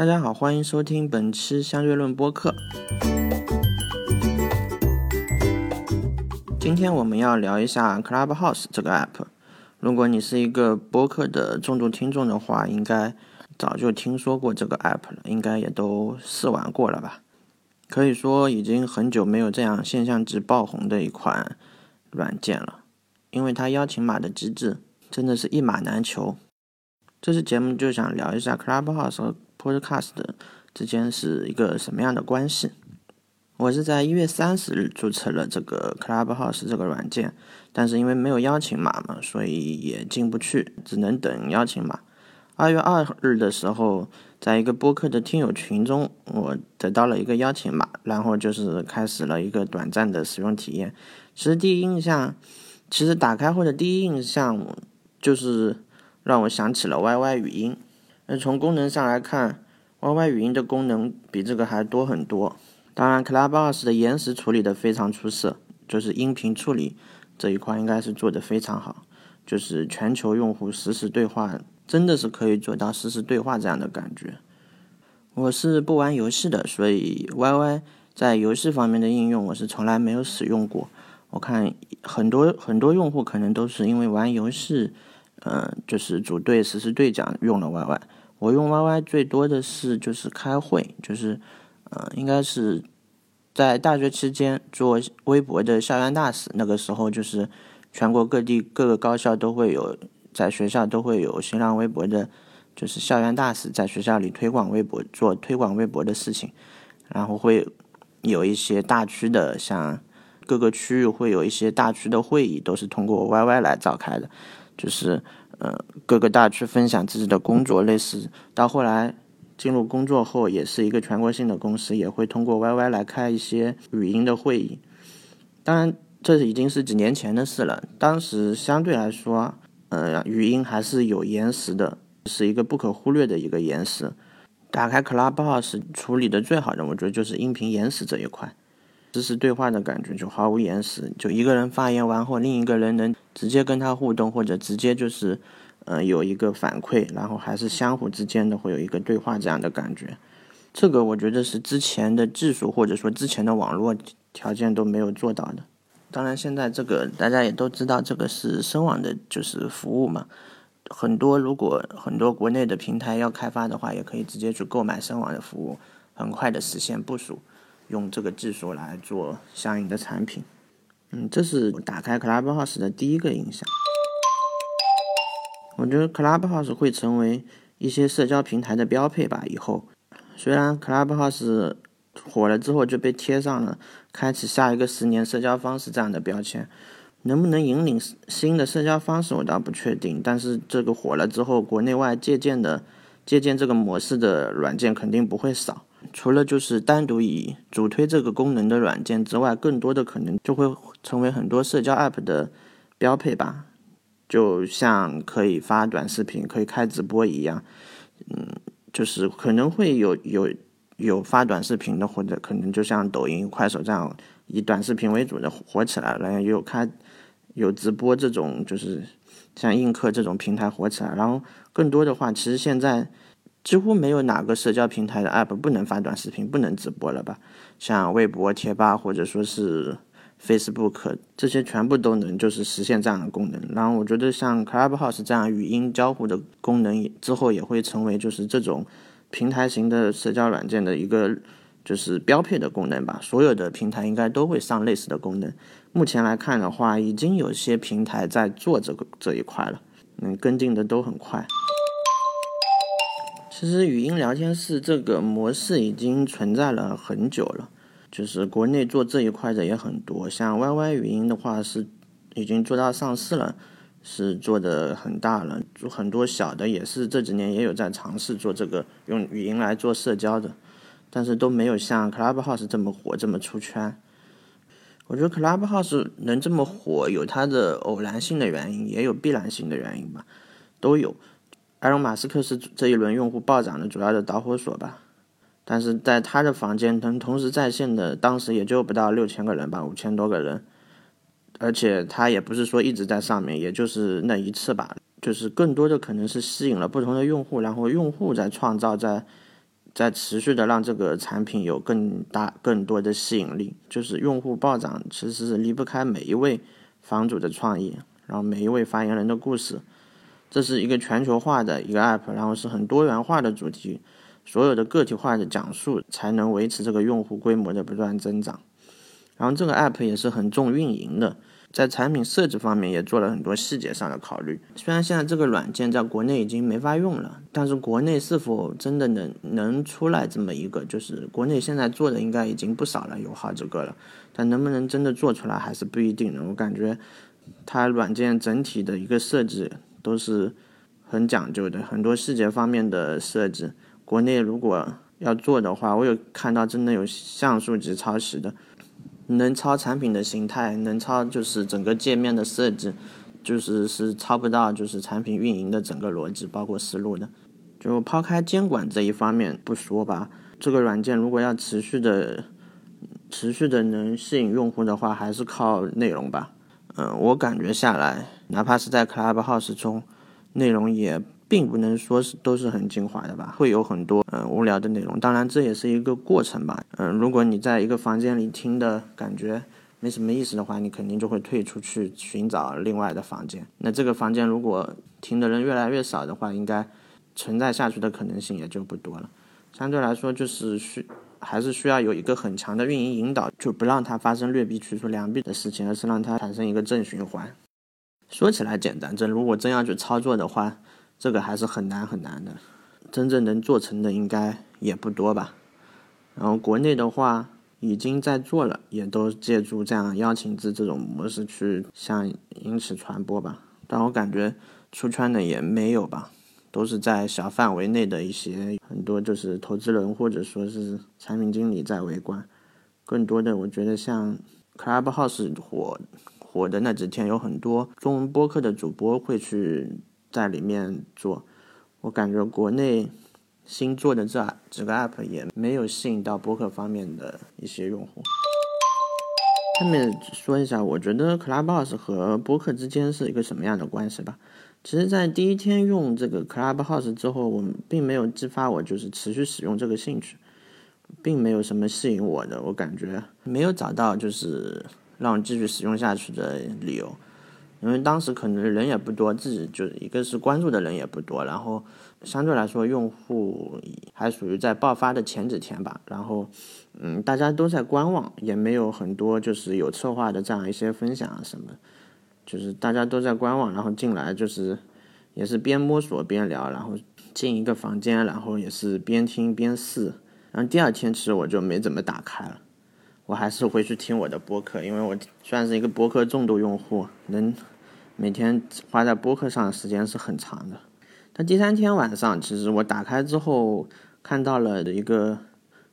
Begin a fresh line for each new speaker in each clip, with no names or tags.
大家好，欢迎收听本期相对论播客。今天我们要聊一下 Clubhouse 这个 app。如果你是一个播客的重度听众的话，应该早就听说过这个 app 了，应该也都试玩过了吧？可以说已经很久没有这样现象级爆红的一款软件了，因为它邀请码的机制真的是一码难求。这期节目就想聊一下 Clubhouse 和 Podcast 之间是一个什么样的关系。我是在一月三十日注册了这个 Clubhouse 这个软件，但是因为没有邀请码嘛，所以也进不去，只能等邀请码。二月二日的时候。在一个播客的听友群中，我得到了一个邀请码，然后就是开始了一个短暂的使用体验。其实第一印象，其实打开后的第一印象就是让我想起了 YY 语音。那从功能上来看，YY 语音的功能比这个还多很多。当然，Clubhouse 的延时处理的非常出色，就是音频处理这一块应该是做的非常好，就是全球用户实时对话。真的是可以做到实时对话这样的感觉。我是不玩游戏的，所以 YY 在游戏方面的应用我是从来没有使用过。我看很多很多用户可能都是因为玩游戏，嗯，就是组队实时对讲用了 YY。我用 YY 最多的是就是开会，就是嗯，应该是在大学期间做微博的校园大使，那个时候就是全国各地各个高校都会有。在学校都会有新浪微博的，就是校园大使在学校里推广微博，做推广微博的事情，然后会有一些大区的，像各个区域会有一些大区的会议，都是通过 YY 来召开的，就是呃各个大区分享自己的工作，类似到后来进入工作后，也是一个全国性的公司，也会通过 YY 来开一些语音的会议。当然，这已经是几年前的事了，当时相对来说。呃，语音还是有延时的，是一个不可忽略的一个延时。打开 Clubhouse 处理的最好的，我觉得就是音频延时这一块，实时对话的感觉就毫无延时，就一个人发言完后，另一个人能直接跟他互动，或者直接就是，呃，有一个反馈，然后还是相互之间的会有一个对话这样的感觉。这个我觉得是之前的技术或者说之前的网络条件都没有做到的。当然，现在这个大家也都知道，这个是声网的，就是服务嘛。很多如果很多国内的平台要开发的话，也可以直接去购买声网的服务，很快的实现部署，用这个技术来做相应的产品。嗯，这是打开 Clubhouse 的第一个印象。我觉得 Clubhouse 会成为一些社交平台的标配吧。以后，虽然 Clubhouse 火了之后就被贴上了“开启下一个十年社交方式”这样的标签，能不能引领新的社交方式我倒不确定。但是这个火了之后，国内外借鉴的借鉴这个模式的软件肯定不会少。除了就是单独以主推这个功能的软件之外，更多的可能就会成为很多社交 App 的标配吧。就像可以发短视频、可以开直播一样，嗯，就是可能会有有。有发短视频的，或者可能就像抖音、快手这样以短视频为主的火起来了，也有开有直播这种，就是像映客这种平台火起来。然后更多的话，其实现在几乎没有哪个社交平台的 app 不能发短视频、不能直播了吧？像微博、贴吧或者说是 Facebook 这些，全部都能就是实现这样的功能。然后我觉得像 Clubhouse 这样语音交互的功能之后也会成为就是这种。平台型的社交软件的一个就是标配的功能吧，所有的平台应该都会上类似的功能。目前来看的话，已经有些平台在做这个这一块了，嗯，跟进的都很快。其实语音聊天室这个模式已经存在了很久了，就是国内做这一块的也很多，像 YY 语音的话是已经做到上市了。是做的很大了，做很多小的也是这几年也有在尝试做这个用语音来做社交的，但是都没有像 Clubhouse 这么火这么出圈。我觉得 Clubhouse 能这么火，有它的偶然性的原因，也有必然性的原因吧，都有。埃隆·马斯克是这一轮用户暴涨的主要的导火索吧，但是在他的房间能同时在线的，当时也就不到六千个人吧，五千多个人。而且他也不是说一直在上面，也就是那一次吧，就是更多的可能是吸引了不同的用户，然后用户在创造在在持续的让这个产品有更大、更多的吸引力。就是用户暴涨，其实是离不开每一位房主的创意，然后每一位发言人的故事。这是一个全球化的一个 app，然后是很多元化的主题，所有的个体化的讲述才能维持这个用户规模的不断增长。然后这个 app 也是很重运营的。在产品设计方面也做了很多细节上的考虑。虽然现在这个软件在国内已经没法用了，但是国内是否真的能能出来这么一个，就是国内现在做的应该已经不少了，有好几个了。但能不能真的做出来还是不一定的。我感觉它软件整体的一个设计都是很讲究的，很多细节方面的设置，国内如果要做的话，我有看到真的有像素级抄袭的。能抄产品的形态，能抄就是整个界面的设置，就是是抄不到就是产品运营的整个逻辑，包括思路的。就抛开监管这一方面不说吧，这个软件如果要持续的、持续的能吸引用户的话，还是靠内容吧。嗯，我感觉下来，哪怕是在 Clubhouse 中，内容也。并不能说是都是很精华的吧，会有很多嗯无聊的内容。当然这也是一个过程吧。嗯，如果你在一个房间里听的感觉没什么意思的话，你肯定就会退出去寻找另外的房间。那这个房间如果听的人越来越少的话，应该存在下去的可能性也就不多了。相对来说，就是需还是需要有一个很强的运营引导，就不让它发生劣币驱逐良币的事情，而是让它产生一个正循环。说起来简单，这如果真要去操作的话。这个还是很难很难的，真正能做成的应该也不多吧。然后国内的话已经在做了，也都借助这样邀请制这种模式去向因此传播吧。但我感觉出圈的也没有吧，都是在小范围内的一些很多就是投资人或者说是产品经理在围观。更多的我觉得像 Clubhouse 火火的那几天，有很多中文播客的主播会去。在里面做，我感觉国内新做的这几个 app 也没有吸引到播客方面的一些用户。下面说一下，我觉得 Clubhouse 和播客之间是一个什么样的关系吧。其实，在第一天用这个 Clubhouse 之后，我并没有激发我就是持续使用这个兴趣，并没有什么吸引我的，我感觉没有找到就是让我继续使用下去的理由。因为当时可能人也不多，自己就一个是关注的人也不多，然后相对来说用户还属于在爆发的前几天吧，然后嗯，大家都在观望，也没有很多就是有策划的这样一些分享啊什么，就是大家都在观望，然后进来就是也是边摸索边聊，然后进一个房间，然后也是边听边试，然后第二天其实我就没怎么打开了。我还是回去听我的播客，因为我算是一个播客重度用户，能每天花在播客上的时间是很长的。但第三天晚上，其实我打开之后看到了一个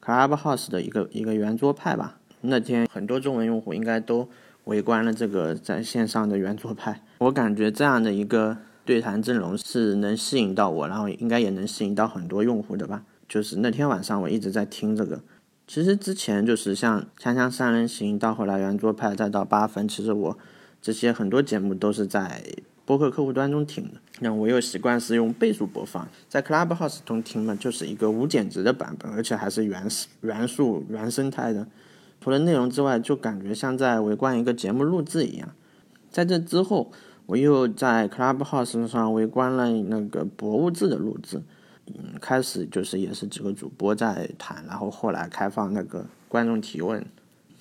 Clubhouse 的一个一个圆桌派吧。那天很多中文用户应该都围观了这个在线上的圆桌派。我感觉这样的一个对谈阵容是能吸引到我，然后应该也能吸引到很多用户的吧。就是那天晚上我一直在听这个。其实之前就是像《锵锵三人行》，到后来圆桌派，再到八分，其实我这些很多节目都是在播客客户端中听的。那我又习惯是用倍速播放，在 Clubhouse 中听嘛，就是一个无剪辑的版本，而且还是原原速原生态的。除了内容之外，就感觉像在围观一个节目录制一样。在这之后，我又在 Clubhouse 上围观了那个博物志的录制。嗯，开始就是也是几个主播在谈，然后后来开放那个观众提问，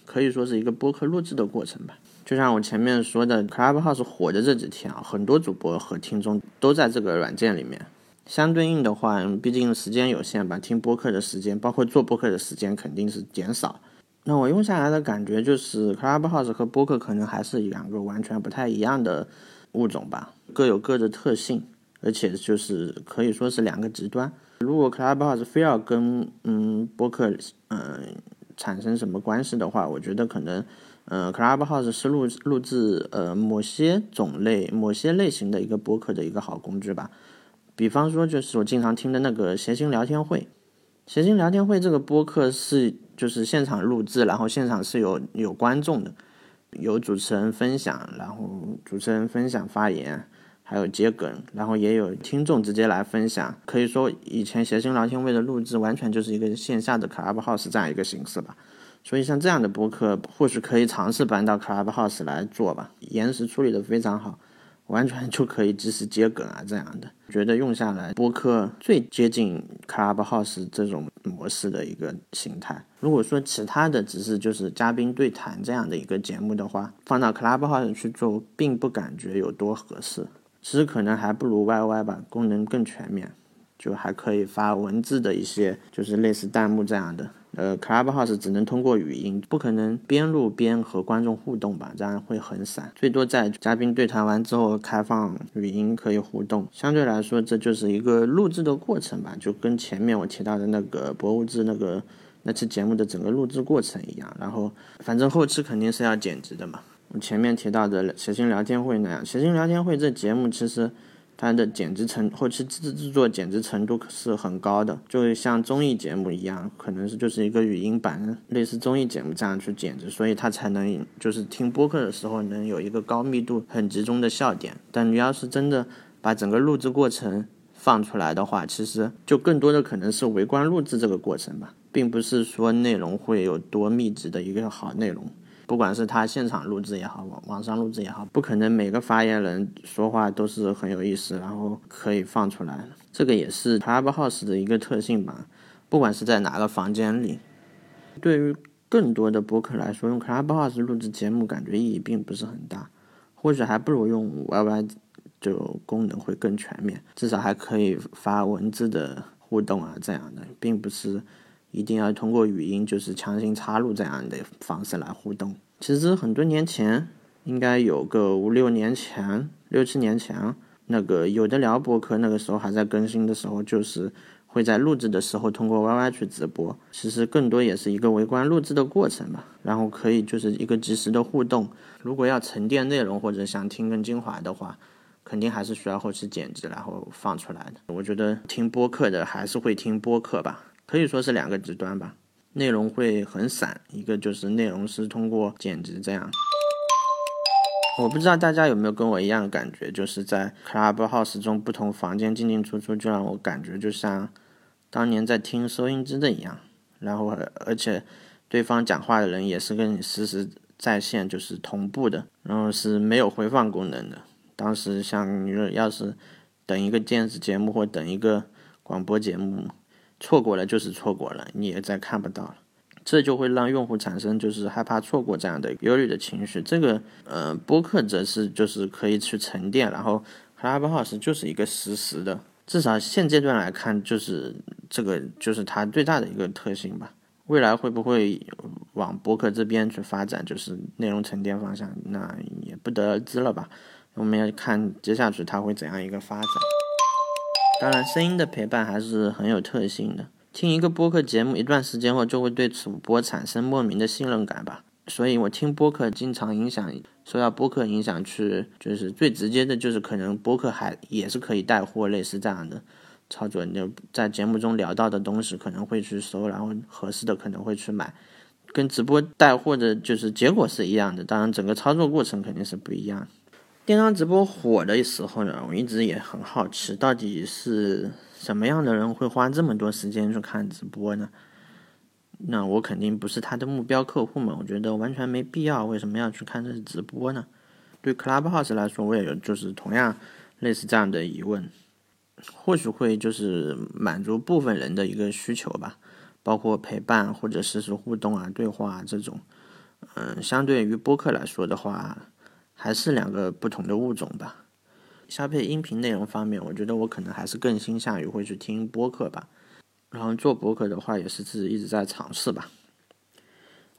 可以说是一个播客录制的过程吧。就像我前面说的，Clubhouse 火的这几天啊，很多主播和听众都在这个软件里面。相对应的话，毕竟时间有限吧，听播客的时间，包括做播客的时间肯定是减少。那我用下来的感觉就是，Clubhouse 和播客可能还是两个完全不太一样的物种吧，各有各的特性。而且就是可以说是两个极端。如果 Clubhouse 非要跟嗯播客嗯产生什么关系的话，我觉得可能嗯 Clubhouse 是录录制呃某些种类、某些类型的一个播客的一个好工具吧。比方说，就是我经常听的那个谐星聊天会。谐星聊天会这个播客是就是现场录制，然后现场是有有观众的，有主持人分享，然后主持人分享发言。还有接梗，然后也有听众直接来分享。可以说，以前谐星聊天会的录制完全就是一个线下的 Clubhouse 这样一个形式吧。所以像这样的播客，或许可以尝试搬到 Clubhouse 来做吧，延时处理的非常好。完全就可以及时接梗啊，这样的，觉得用下来播客最接近 Clubhouse 这种模式的一个形态。如果说其他的只是就是嘉宾对谈这样的一个节目的话，放到 Clubhouse 去做，并不感觉有多合适。其实可能还不如 YY 吧，功能更全面，就还可以发文字的一些，就是类似弹幕这样的。呃，Clubhouse 只能通过语音，不可能边录边和观众互动吧？这样会很散。最多在嘉宾对谈完之后开放语音可以互动。相对来说，这就是一个录制的过程吧，就跟前面我提到的那个博物志那个那期节目的整个录制过程一样。然后，反正后期肯定是要剪辑的嘛。前面提到的谐星聊天会那样，谐星聊天会这节目其实。它的剪辑程后期制制作剪辑程度是很高的，就像综艺节目一样，可能是就是一个语音版，类似综艺节目这样去剪辑，所以它才能就是听播客的时候能有一个高密度、很集中的笑点。但你要是真的把整个录制过程放出来的话，其实就更多的可能是围观录制这个过程吧，并不是说内容会有多密集的一个好内容。不管是他现场录制也好，网网上录制也好，不可能每个发言人说话都是很有意思，然后可以放出来。这个也是 Clubhouse 的一个特性吧。不管是在哪个房间里，对于更多的播客来说，用 Clubhouse 录制节目感觉意义并不是很大，或许还不如用 YY 就功能会更全面，至少还可以发文字的互动啊这样的，并不是。一定要通过语音，就是强行插入这样的方式来互动。其实很多年前，应该有个五六年前、六七年前，那个有的聊播客，那个时候还在更新的时候，就是会在录制的时候通过 YY 去直播。其实更多也是一个围观录制的过程吧，然后可以就是一个及时的互动。如果要沉淀内容或者想听更精华的话，肯定还是需要后期剪辑然后放出来的。我觉得听播客的还是会听播客吧。可以说是两个极端吧，内容会很散，一个就是内容是通过剪辑这样。我不知道大家有没有跟我一样的感觉，就是在 Clubhouse 中不同房间进进出出，就让我感觉就像当年在听收音机的一样。然后而且对方讲话的人也是跟你实时在线，就是同步的，然后是没有回放功能的。当时像你说要是等一个电视节目或等一个广播节目。错过了就是错过了，你也再看不到了，这就会让用户产生就是害怕错过这样的忧虑的情绪。这个呃，播客则是就是可以去沉淀，然后 Clubhouse 就是一个实时的，至少现阶段来看，就是这个就是它最大的一个特性吧。未来会不会往播客这边去发展，就是内容沉淀方向，那也不得而知了吧。我们要看接下去它会怎样一个发展。当然，声音的陪伴还是很有特性的。听一个播客节目一段时间后，就会对主播产生莫名的信任感吧。所以我听播客经常影响，受到播客影响去，就是最直接的，就是可能播客还也是可以带货，类似这样的操作。就在节目中聊到的东西，可能会去搜，然后合适的可能会去买，跟直播带货的就是结果是一样的。当然，整个操作过程肯定是不一样。电商直播火的时候呢，我一直也很好奇，到底是什么样的人会花这么多时间去看直播呢？那我肯定不是他的目标客户嘛，我觉得完全没必要。为什么要去看这直播呢？对 Clubhouse 来说，我也有就是同样类似这样的疑问，或许会就是满足部分人的一个需求吧，包括陪伴或者实时互动啊、对话这种。嗯，相对于播客来说的话。还是两个不同的物种吧。消费音频内容方面，我觉得我可能还是更倾向于会去听播客吧。然后做播客的话，也是自己一直在尝试吧。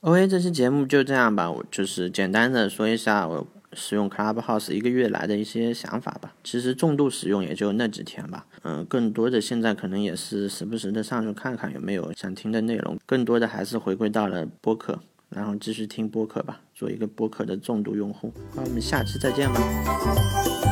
OK，这期节目就这样吧。我就是简单的说一下我使用 Clubhouse 一个月来的一些想法吧。其实重度使用也就那几天吧。嗯，更多的现在可能也是时不时的上去看看有没有想听的内容。更多的还是回归到了播客。然后继续听播客吧，做一个播客的重度用户。那我们下期再见吧。